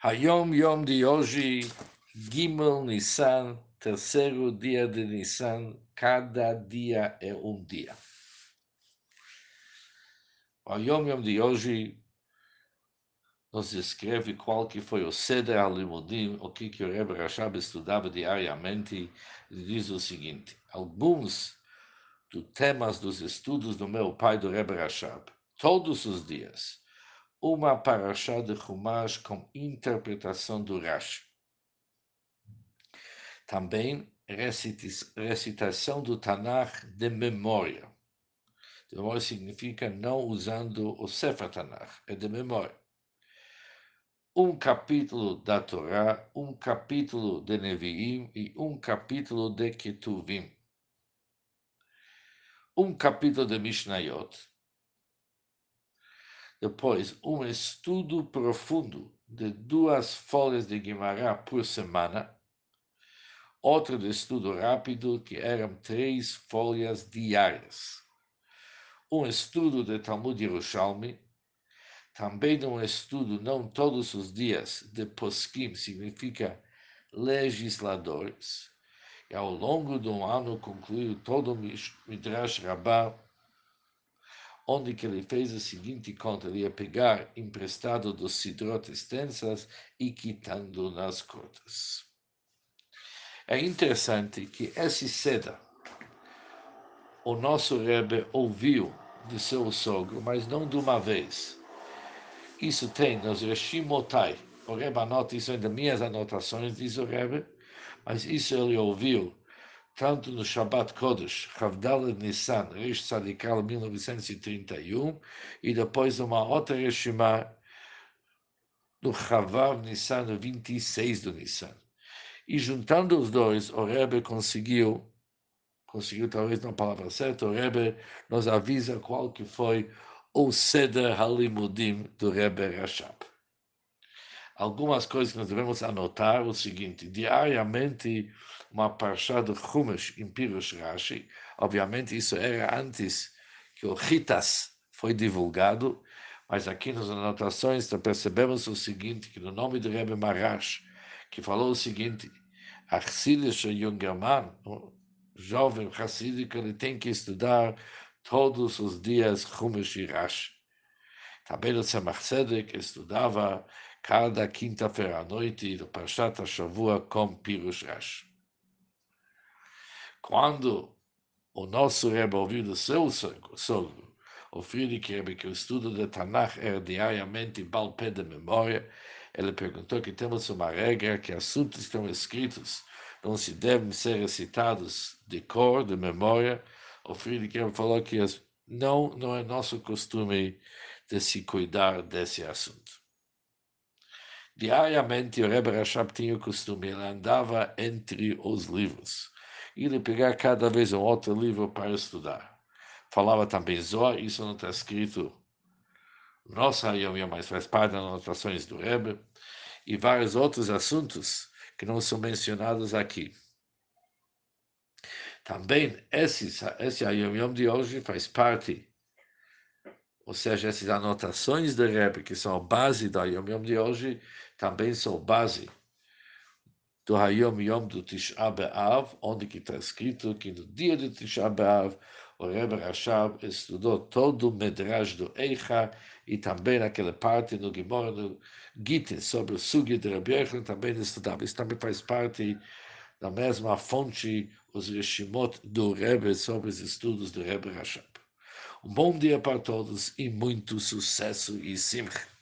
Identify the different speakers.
Speaker 1: Hayom Yom de hoje, Gimel Nissan, terceiro dia de Nissan, cada dia é um dia. O Hayom Yom de hoje nos descreve qual que foi o Seder Alimudim, o que, que o Rebbe Rashab estudava diariamente, e diz o seguinte, alguns dos temas dos estudos do meu pai, do Rebbe Rashab, todos os dias, uma paraxá de Humash com interpretação do Rashi. Também recitação do Tanakh de memória. De memória significa não usando o Sefer Tanakh, é de memória. Um capítulo da Torá, um capítulo de Nevi'im e um capítulo de Ketuvim. Um capítulo de Mishnayot, depois, um estudo profundo de duas folhas de Guimará por semana. Outro de estudo rápido, que eram três folhas diárias. Um estudo de Talmud Yerushalmi. Também um estudo, não todos os dias, de poskim, significa legisladores. E ao longo do ano concluiu todo o Midrash Rabbah onde que ele fez a seguinte conta, ele ia pegar emprestado dos sidrot extensas e quitando nas contas. É interessante que esse seda, o nosso Rebbe ouviu de seu sogro, mas não de uma vez. Isso tem nos Reshimotai. O Rebbe anota isso em minhas anotações, diz o Rebbe, mas isso ele ouviu tanto no Shabbat Kodesh, Havdalah Nissan, Rish Tzadikal, 1931, e depois uma outra Reshimá no Chavav Nissan, no 26 do Nissan. E juntando os dois, o Rebbe conseguiu, conseguiu talvez não a palavra certa, o Rebbe nos avisa qual que foi o Seder Halimudim do Rebbe Rashab. Algumas coisas que nós devemos anotar, o seguinte, diariamente uma parshá do Chumash em Pirush Rashi. Obviamente, isso era antes que o Ritas foi divulgado, mas aqui nas anotações percebemos o seguinte, que no nome de Rebbe Marash, que falou o seguinte, Achsidische Jungerman, o jovem Hassidico, ele tem que estudar todos os dias Chumash e Rashi. Também o Tzemach Tzedek estudava cada quinta-feira à noite do Parshat HaShavua com Pirush. Quando o nosso Rebbe ouviu do seu sogro, o Friedrich Rebbe, que o estudo de Tanakh era diariamente balpé de memória, ele perguntou que temos uma regra que assuntos que estão escritos não se devem ser recitados de cor, de memória. O Friedrich Rebbe falou que não, não é nosso costume de se cuidar desse assunto. Diariamente, o Rebbe Rashab tinha o costume, ele andava entre os livros ele pegar cada vez um outro livro para estudar. Falava também Zohar, isso não está escrito nossa Yom mas faz parte das anotações do Rebbe, e vários outros assuntos que não são mencionados aqui. Também esse, esse Yom Yom de hoje faz parte, ou seja, essas anotações do Rebbe, que são a base da Yom Yom de hoje, também são base do Hayom Yom do Tisha B'Av, onde que está escrito que no dia do Tisha B'Av, o Rebbe Rashab estudou todo o Medrash do Eicha e também aquela parte no Gimor, no Gite, sobre o Sugi de Rabbi Eicha, também estudava. Isso também faz parte da mesma fonte, os Reshimot do Rebbe sobre os estudos do Rebbe Rashab. Um bom dia para todos e muito sucesso e simcha.